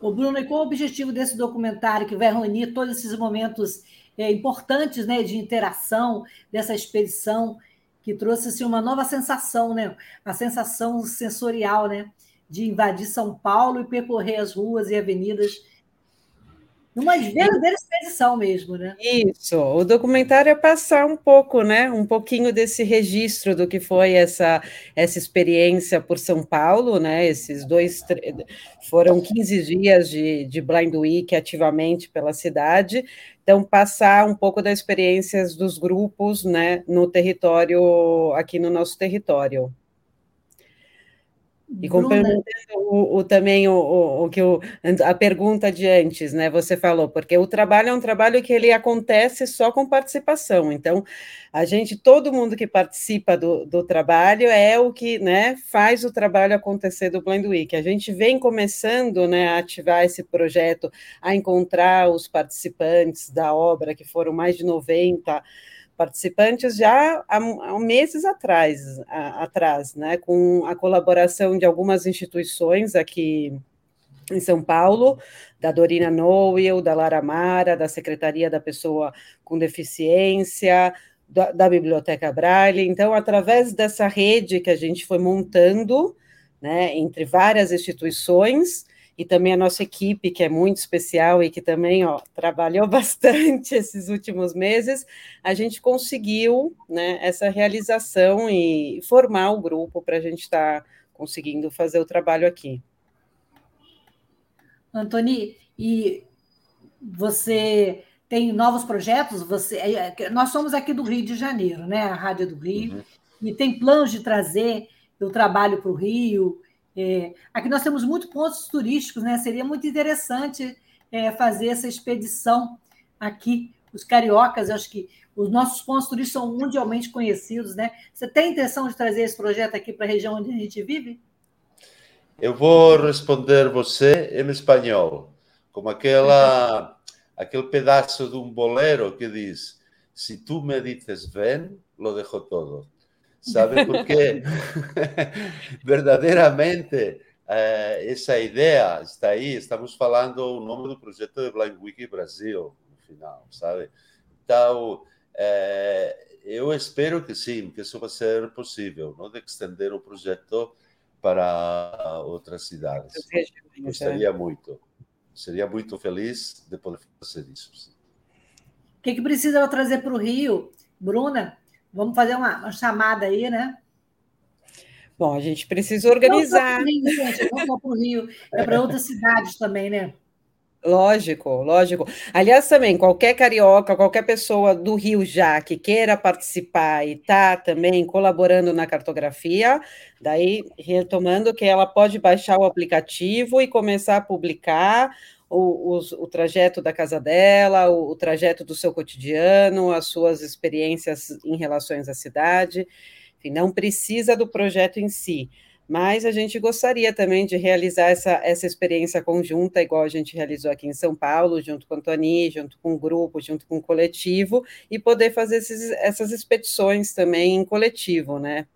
O Bruno, e qual o objetivo desse documentário que vai reunir todos esses momentos é, importantes né, de interação dessa expedição que trouxe assim, uma nova sensação, né? A sensação sensorial, né? De invadir São Paulo e percorrer as ruas e avenidas numa verdadeira expedição mesmo, né? Isso. O documentário é passar um pouco, né? Um pouquinho desse registro do que foi essa, essa experiência por São Paulo, né? Esses dois foram 15 dias de, de Blind Week ativamente pela cidade. Então, passar um pouco das experiências dos grupos, né, no território, aqui no nosso território. E complementando o, o, também o, o, o, que o, a pergunta de antes, né? Você falou, porque o trabalho é um trabalho que ele acontece só com participação. Então, a gente, todo mundo que participa do, do trabalho é o que né, faz o trabalho acontecer do Blind Week. A gente vem começando né, a ativar esse projeto, a encontrar os participantes da obra, que foram mais de 90 participantes já há, há meses atrás, a, atrás, né, com a colaboração de algumas instituições aqui em São Paulo, da Dorina Noel, da Lara Mara, da Secretaria da Pessoa com Deficiência, da, da, Biblioteca Braille. Então, através dessa rede que a gente foi montando, né, entre várias instituições, e também a nossa equipe, que é muito especial e que também ó, trabalhou <laughs> bastante esses últimos meses, a gente conseguiu né, essa realização e formar o grupo para a gente estar tá conseguindo fazer o trabalho aqui. Antoni, e você tem novos projetos? Você, é, é, nós somos aqui do Rio de Janeiro, né? A Rádio do Rio, uhum. e tem planos de trazer o trabalho para o Rio, é, aqui nós temos muitos pontos turísticos, né? Seria muito interessante é, fazer essa expedição aqui. Os cariocas, acho que os nossos pontos turísticos são mundialmente conhecidos, né? Você tem intenção de trazer esse projeto aqui para a região onde a gente vive? Eu vou responder você em espanhol, como aquela, aquele pedaço de um bolero que diz: Se tu me dices ven, lo dejo todo. ¿Sabe por qué? <laughs> Verdadeiramente, eh, essa ideia está aí. Estamos falando o nome do projeto de Blind Wiki Brasil, no final, sabe? Então, eh, eu espero que sim, que isso vai ser possível, não? de estender o projeto para outras cidades. Gostaria muito. Seria muito feliz de poder fazer isso. O que, que precisa trazer para o Rio, Bruna? Vamos fazer uma, uma chamada aí, né? Bom, a gente precisa organizar. Não Rio, gente, não só para o Rio, é para outras cidades também, né? Lógico, lógico. Aliás, também, qualquer carioca, qualquer pessoa do Rio já que queira participar e está também colaborando na cartografia, daí retomando que ela pode baixar o aplicativo e começar a publicar o, o, trajeto da casa dela, o, o, trajeto do seu cotidiano, as suas experiências em relações à cidade. Enfim, não precisa do projeto em si, mas a gente gostaria também de realizar essa, essa experiência conjunta, igual a gente realizou aqui em São Paulo, junto com a Toni, junto com o grupo, junto com o coletivo, e poder fazer esses, essas expedições também em coletivo, né?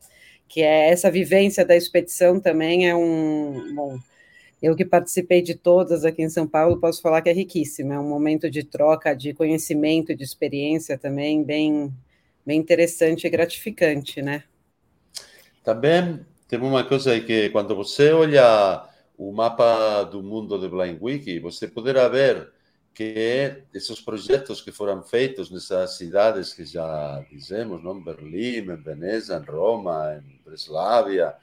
Que é essa vivência da expedição também é um. Bom, eu que participei de todas aqui em São Paulo, posso falar que é riquíssima, é um momento de troca de conhecimento de experiência também bem, bem interessante e gratificante, né? Também tem uma coisa aí que quando você olha o mapa do mundo de Blind Wiki, você poderá ver que esses projetos que foram feitos nessas cidades que já dizemos, não? Berlim, em Veneza, em Roma, em Breslávia,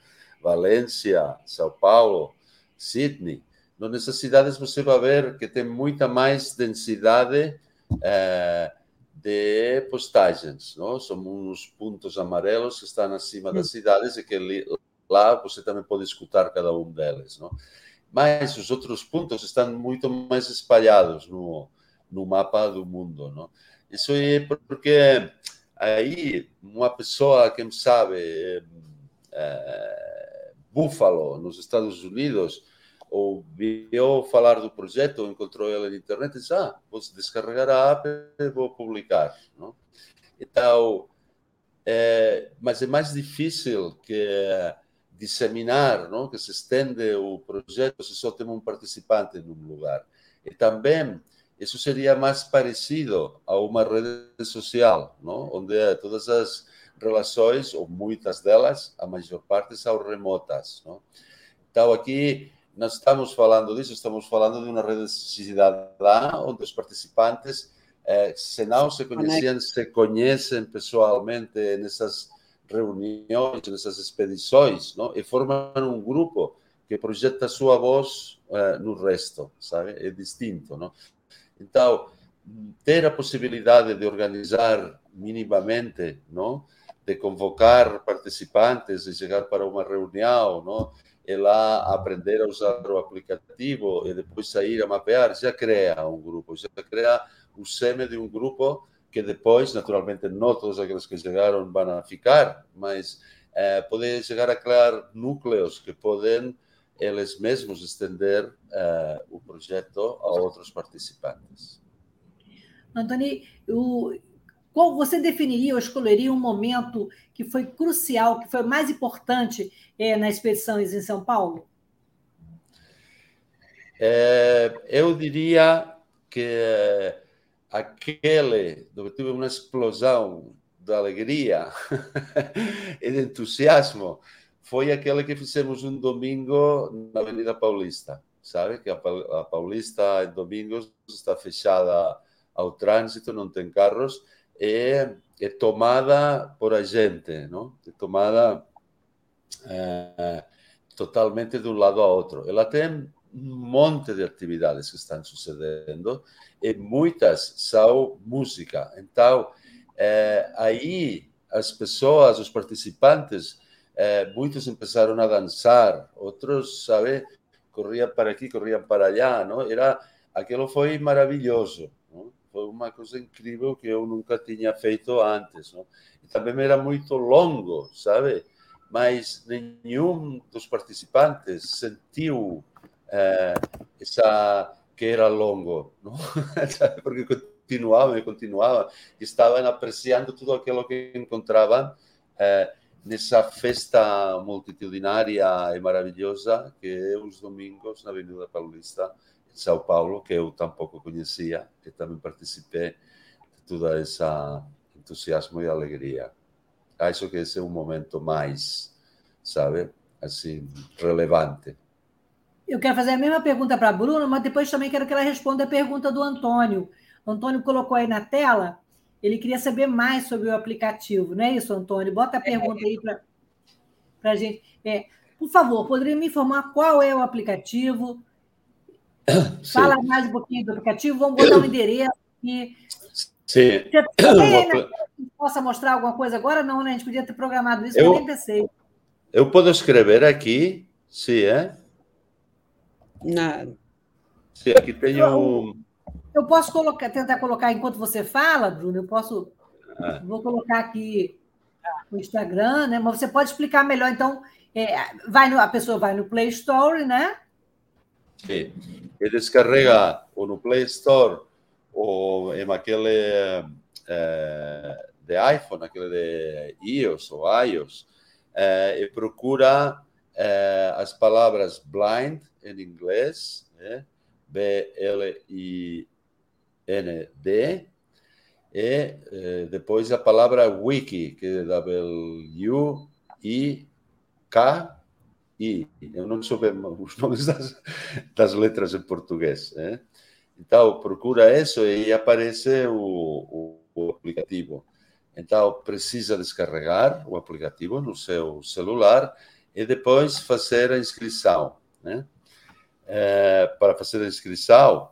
Valência, São Paulo, Sydney. Nessas cidades você vai ver que tem muita mais densidade é, de postagens, não? São uns pontos amarelos que estão acima das cidades e que lá você também pode escutar cada um deles, não? Mas os outros pontos estão muito mais espalhados no, no mapa do mundo, não? Isso é porque aí uma pessoa, quem sabe, é, é, Buffalo, nos Estados Unidos, ouviu falar do projeto, encontrou ela na internet e disse: Ah, vou descarregar a app e vou publicar. Não? Então, é, mas é mais difícil que disseminar, não? que se estende o projeto se só tem um participante num lugar. E também, isso seria mais parecido a uma rede social, não? onde todas as relações, ou muitas delas, a maior parte são remotas. Não? Então, aqui nós estamos falando disso, estamos falando de uma rede cidadã onde os participantes, eh, se não se conheciam, se conhecem pessoalmente nessas reuniões, nessas expedições, não? e formam um grupo que projeta a sua voz eh, no resto, sabe? É distinto, não? Então, ter a possibilidade de organizar minimamente, não? De convocar participantes e chegar para uma reunião, não? e lá aprender a usar o aplicativo e depois sair a mapear, já cria um grupo, já cria o seme de um grupo que depois, naturalmente, não todos aqueles que chegaram vão ficar, mas eh, chegar a criar núcleos que podem eles mesmos estender eh, o projeto a outros participantes. Antônio, qual você definiria ou escolheria um momento que foi crucial, que foi mais importante é, na expedição em São Paulo? É, eu diria que aquele eu tive uma explosão de alegria <laughs> e de entusiasmo foi aquele que fizemos um domingo na Avenida Paulista. Sabe que a Paulista em domingos está fechada ao trânsito, não tem carros, é, é tomada por a gente, não? É tomada é, totalmente de um lado a outro. Ela tem um monte de atividades que estão sucedendo e muitas são música. Então, é, aí as pessoas, os participantes, é, muitos começaram a dançar, outros, sabe, corriam para aqui, corriam para allá, não? Era aquilo foi maravilhoso. Foi uma coisa incrível que eu nunca tinha feito antes. Não? E também era muito longo, sabe? Mas nenhum dos participantes sentiu eh, essa que era longo, <laughs> porque continuavam e continuavam, estavam apreciando tudo aquilo que encontravam eh, nessa festa multitudinária e maravilhosa que é os domingos na Avenida Paulista são Paulo, que eu tampouco conhecia, que também participei de toda essa entusiasmo e alegria. Acho que esse é um momento mais, sabe, assim, relevante. Eu quero fazer a mesma pergunta para a Bruna, mas depois também quero que ela responda a pergunta do Antônio. O Antônio colocou aí na tela, ele queria saber mais sobre o aplicativo, não é isso, Antônio? Bota a pergunta aí para a gente. É, por favor, poderia me informar qual é o aplicativo, Fala mais um pouquinho do aplicativo, vamos botar o um endereço aqui. Sim. Você tem vou... possa mostrar alguma coisa agora? Não, né? A gente podia ter programado isso, eu, eu nem pensei. Eu posso escrever aqui, sim, é? Nada. Sim, aqui tem um... Eu posso colocar, tentar colocar enquanto você fala, Bruno, eu posso. Ah. Vou colocar aqui o Instagram, né? Mas você pode explicar melhor. Então, é, vai no, a pessoa vai no Play Store, né? E descarrega no Play Store ou em aquele é, de iPhone, aquele de iOS ou iOS, é, e procura as palavras blind em inglês? B-L-I-N-D, e depois a palavra wiki, que é W-I-K, I. Eu não soube <laughs> os nomes das, das letras em português. Né? Então, procura isso e aparece o, o, o, aplicativo. Então, precisa descarregar o aplicativo no seu celular e depois fazer a inscrição. Né? É, para fazer a inscrição,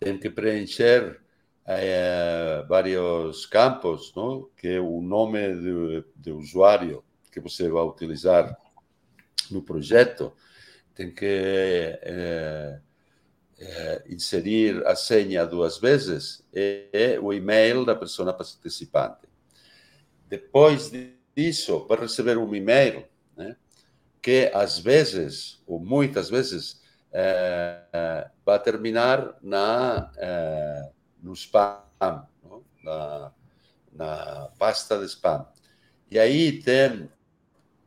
tem que preencher é, vários campos, não? que é o nome de, de usuário que você vai utilizar no projeto, tem que é, é, inserir a senha duas vezes e, e o e-mail da pessoa participante. Depois disso, para receber um e-mail, né, que às vezes, ou muitas vezes, é, vai terminar na, é, no spam, na, na pasta de spam. E aí tem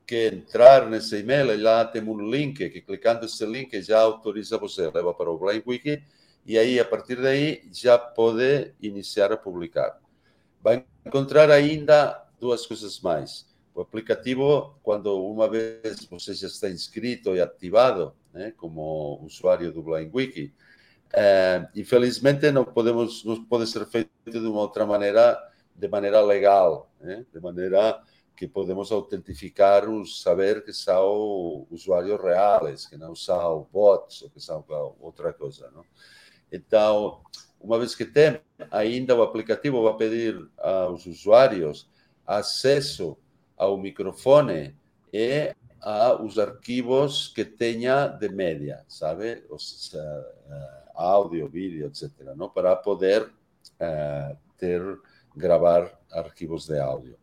que entrar nesse e-mail, e lá tem um link, que clicando nesse link já autoriza você, leva para o Blind Wiki, e aí, a partir daí, já pode iniciar a publicar. Vai encontrar ainda duas coisas mais. O aplicativo, quando uma vez você já está inscrito e ativado, né, como usuário do Blind Wiki, é, infelizmente não podemos, não pode ser feito de uma outra maneira, de maneira legal, né, de maneira que podemos autentificar os saber que são usuários reais, que não são bots ou que são outra coisa, não? Então, uma vez que tem, ainda o aplicativo vai pedir aos usuários acesso ao microfone e a os arquivos que tenha de média, sabe? Os, uh, áudio, vídeo, etc., não? para poder uh, ter, gravar arquivos de áudio.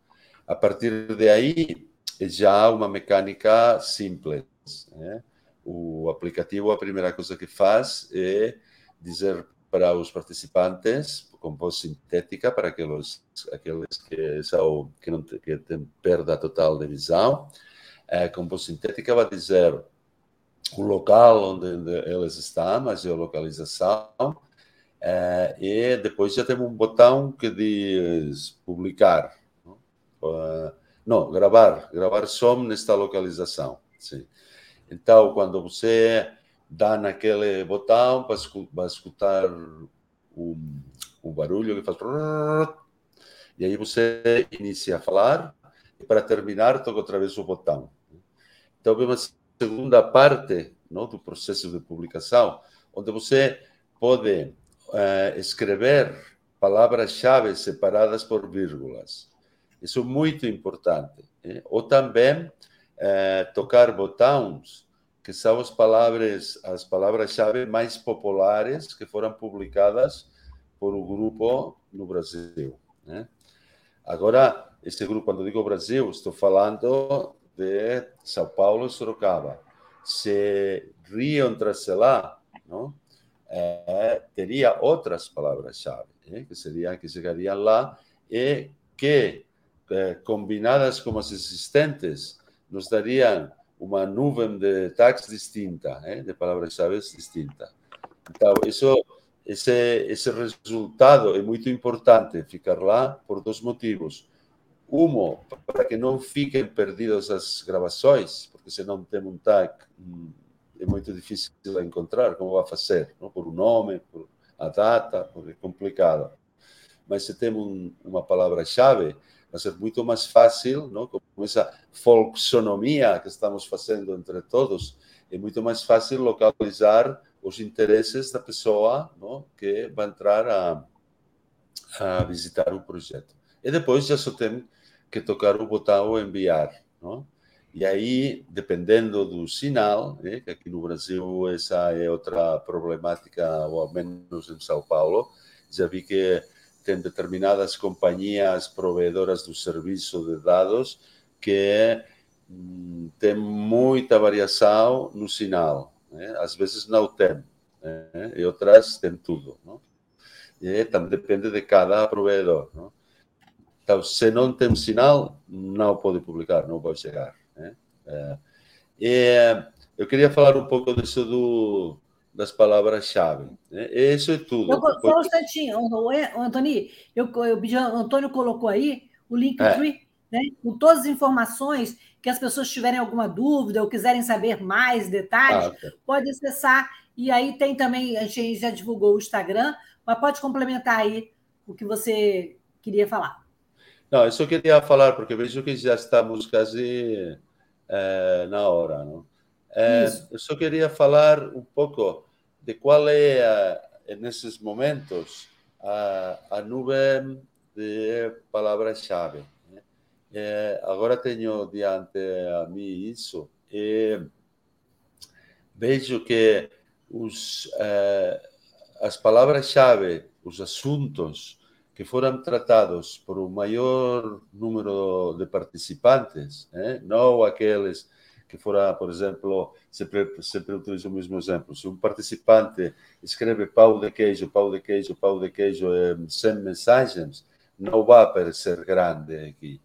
A partir de aí, já uma mecânica simples. Né? O aplicativo, a primeira coisa que faz é dizer para os participantes, com voz sintética, para aqueles, aqueles que, são, que, não, que têm perda total de visão, é, com voz sintética vai dizer o local onde, eles estão, a geolocalização, é, e depois já temos um botão que diz publicar. Uh, não gravar, gravar som nesta localização. Sim. Então, quando você dá naquele botão, vai escutar um, um barulho que faz. E aí você inicia a falar, e para terminar, toca outra vez o botão. Então, uma segunda parte não, do processo de publicação, onde você pode uh, escrever palavras-chave separadas por vírgulas. Isso é muito importante. Ou também uh, tocar botões que são as palavras as palavras-chave mais populares que foram publicadas por um grupo no Brasil. Né? Agora, esse grupo, quando digo Brasil, estou falando de São Paulo e Sorocaba. Se Rio entrasse lá, não? É, teria outras palavras-chave, é, que seriam que chegariam lá e que, é, combinadas com as existentes, nos dariam uma nuvem de tags distinta, é, de palavras-chave distinta. Então, isso, esse, esse resultado é muito importante ficar lá por dois motivos. Um, para que não fiquem perdidas as gravações, porque se não tem um tag, hum, é muito difícil encontrar como vai fazer, não? por um nome, por a data, porque é complicado. Mas se tem um, uma palavra-chave, vai ser muito mais fácil, não? com essa folksonomia que estamos fazendo entre todos, é muito mais fácil localizar os interesses da pessoa não? que vai entrar a, a visitar o projeto. E depois já só tem que tocar o botão enviar. Não? E aí, dependendo do sinal, né, que aqui no Brasil essa é outra problemática, ou ao menos em São Paulo, já vi que tem determinadas companhias proveedoras do serviço de dados que hum, tem muita variação no sinal. Né? Às vezes não tem, né? e outras tem tudo. Não? E também depende de cada provedor. Não? Então, se não tem sinal, não pode publicar, não vai chegar. Né? É, eu queria falar um pouco disso do, das palavras-chave. Né? Isso é tudo. Eu, só um instantinho, Antônio, eu, eu, o Antônio colocou aí o link é. né, com todas as informações que as pessoas tiverem alguma dúvida ou quiserem saber mais detalhes, ah, okay. pode acessar. E aí tem também, a gente já divulgou o Instagram, mas pode complementar aí o que você queria falar. Não, eu só queria falar, porque vejo que já estamos quase é, na hora. Não? É, eu só queria falar um pouco de qual é, a, nesses momentos, a, a nuvem de palavras-chave. Né? É, agora tenho diante a mim isso e vejo que os, é, as palavras-chave, os assuntos que foram tratados por um maior número de participantes, né? não aqueles que foram, por exemplo, sempre, sempre utilizo o mesmo exemplo, se um participante escreve pau de queijo, pau de queijo, pau de queijo em 100 mensagens, não vai aparecer grande aqui.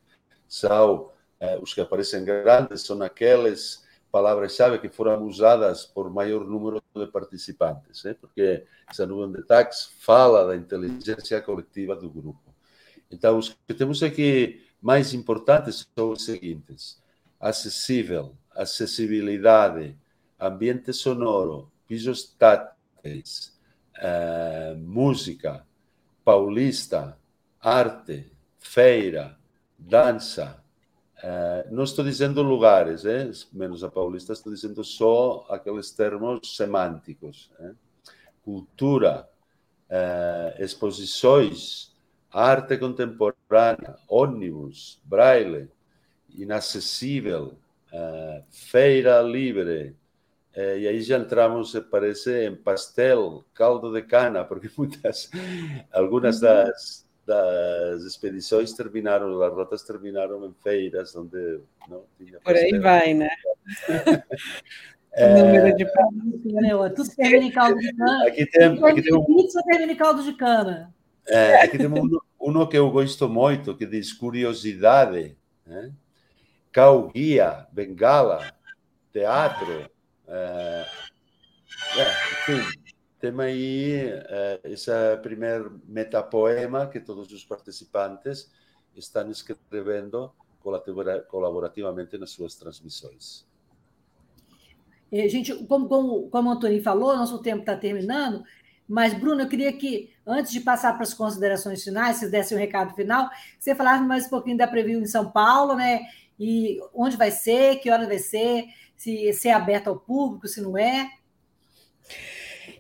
São, eh, os que aparecem grandes são aqueles palavras-chave que foram usadas por maior número de participantes, né? porque essa nuvem de tags fala da inteligência coletiva do grupo. Então, os que temos aqui mais importantes são os seguintes: acessível, acessibilidade, ambiente sonoro, pisos táteis, uh, música, paulista, arte, feira, dança, Uh, não estou dizendo lugares, eh? menos a paulista, estou dizendo só aqueles termos semânticos. Eh? Cultura, uh, exposições, arte contemporânea, ônibus, braille, inacessível, feira livre, uh, e aí já entramos, parece, em pastel, caldo de cana, porque <laughs> muitas, algumas das, das expedições terminaram, as rotas terminaram em feiras, onde não tinha Por aí vai, né? É... Número de é, Tudo termina em caldo de cana. Aqui tem, aqui tem um... Pizza termina em caldo de cana. É, aqui tem um, um que eu gosto muito, que diz curiosidade, né? Guia, bengala, teatro. É, é, enfim, tem aí é, esse primeiro metapoema que todos os participantes estão escrevendo colaborativamente nas suas transmissões. É, gente, como, como, como o Antônio falou, nosso tempo está terminando, mas, Bruno, eu queria que, antes de passar para as considerações finais, se desse um recado final, você falasse mais um pouquinho da preview em São Paulo, né? E onde vai ser, que hora vai ser, se, se é aberto ao público, se não é.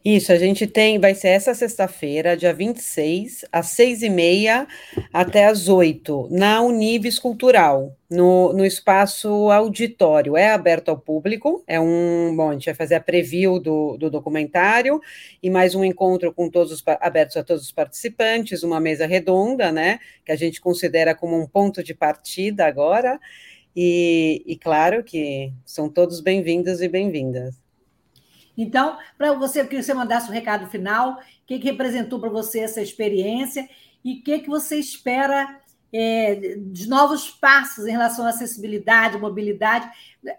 Isso, a gente tem, vai ser essa sexta-feira, dia 26, às seis e meia até às oito, na Unives Cultural, no, no espaço auditório. É aberto ao público, é um, bom, a gente vai fazer a preview do, do documentário e mais um encontro com todos os, abertos a todos os participantes, uma mesa redonda, né, que a gente considera como um ponto de partida agora, e, e claro que são todos bem-vindos e bem-vindas. Então, para você, que você mandasse um recado final, o que, que representou para você essa experiência e o que, que você espera é, de novos passos em relação à acessibilidade, mobilidade,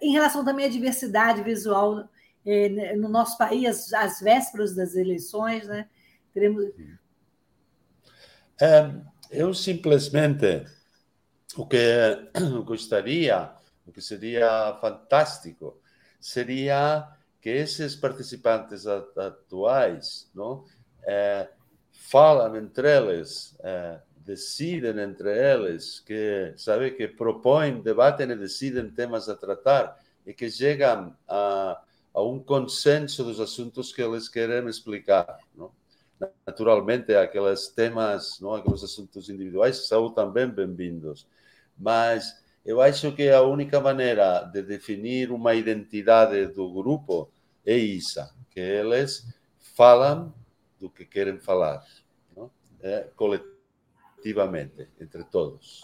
em relação também à diversidade visual é, no nosso país, às vésperas das eleições, né? Teremos... É, eu simplesmente o que <coughs> gostaria, o que seria fantástico, seria que esses participantes atuais não, é, falam entre eles, é, decidem entre eles, que sabe que propõem, debatem e decidem temas a tratar e que chegam a, a um consenso dos assuntos que eles querem explicar. Não? Naturalmente, aqueles temas, não, aqueles assuntos individuais são também bem-vindos, mas eu acho que a única maneira de definir uma identidade do grupo é isso, que eles falam do que querem falar, é, coletivamente, entre todos.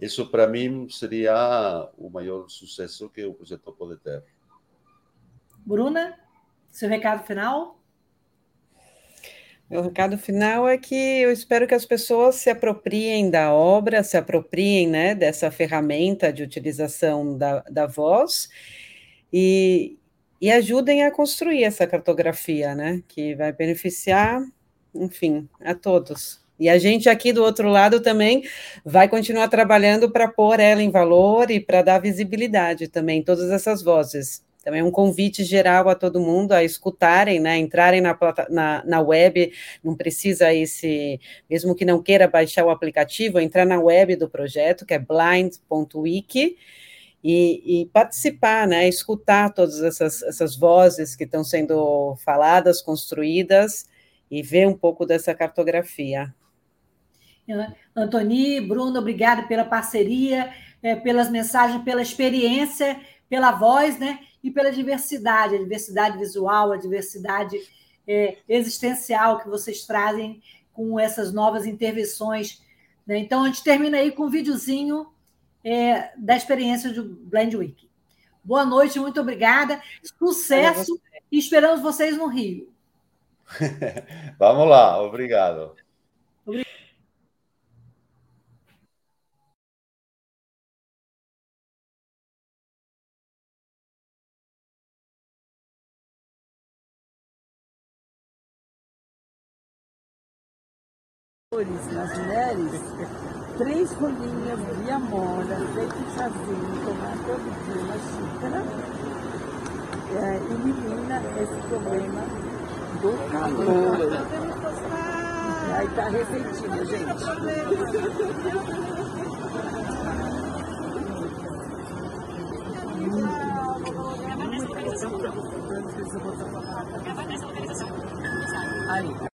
Isso, para mim, seria o maior sucesso que o projeto pode ter. Bruna, seu recado final? Meu recado final é que eu espero que as pessoas se apropriem da obra, se apropriem né, dessa ferramenta de utilização da, da voz e, e ajudem a construir essa cartografia, né, que vai beneficiar, enfim, a todos. E a gente aqui do outro lado também vai continuar trabalhando para pôr ela em valor e para dar visibilidade também, todas essas vozes. Também um convite geral a todo mundo a escutarem, né, entrarem na, na, na web, não precisa aí se, mesmo que não queira baixar o aplicativo, entrar na web do projeto, que é blind.wiki, e, e, participar, né, escutar todas essas, essas vozes que estão sendo faladas, construídas, e ver um pouco dessa cartografia. Antoni, Bruno, obrigada pela parceria, é, pelas mensagens, pela experiência, pela voz, né? e pela diversidade, a diversidade visual, a diversidade é, existencial que vocês trazem com essas novas intervenções. Né? Então, a gente termina aí com um videozinho é, da experiência do Blend Week. Boa noite, muito obrigada. Sucesso e esperamos vocês no Rio. <laughs> Vamos lá, obrigado. Nas mulheres, três folhinhas de amora, feito chazinho, tomar todo dia uma xícara, é, elimina esse problema do calor. Aí tá receitinha, gente. Aí.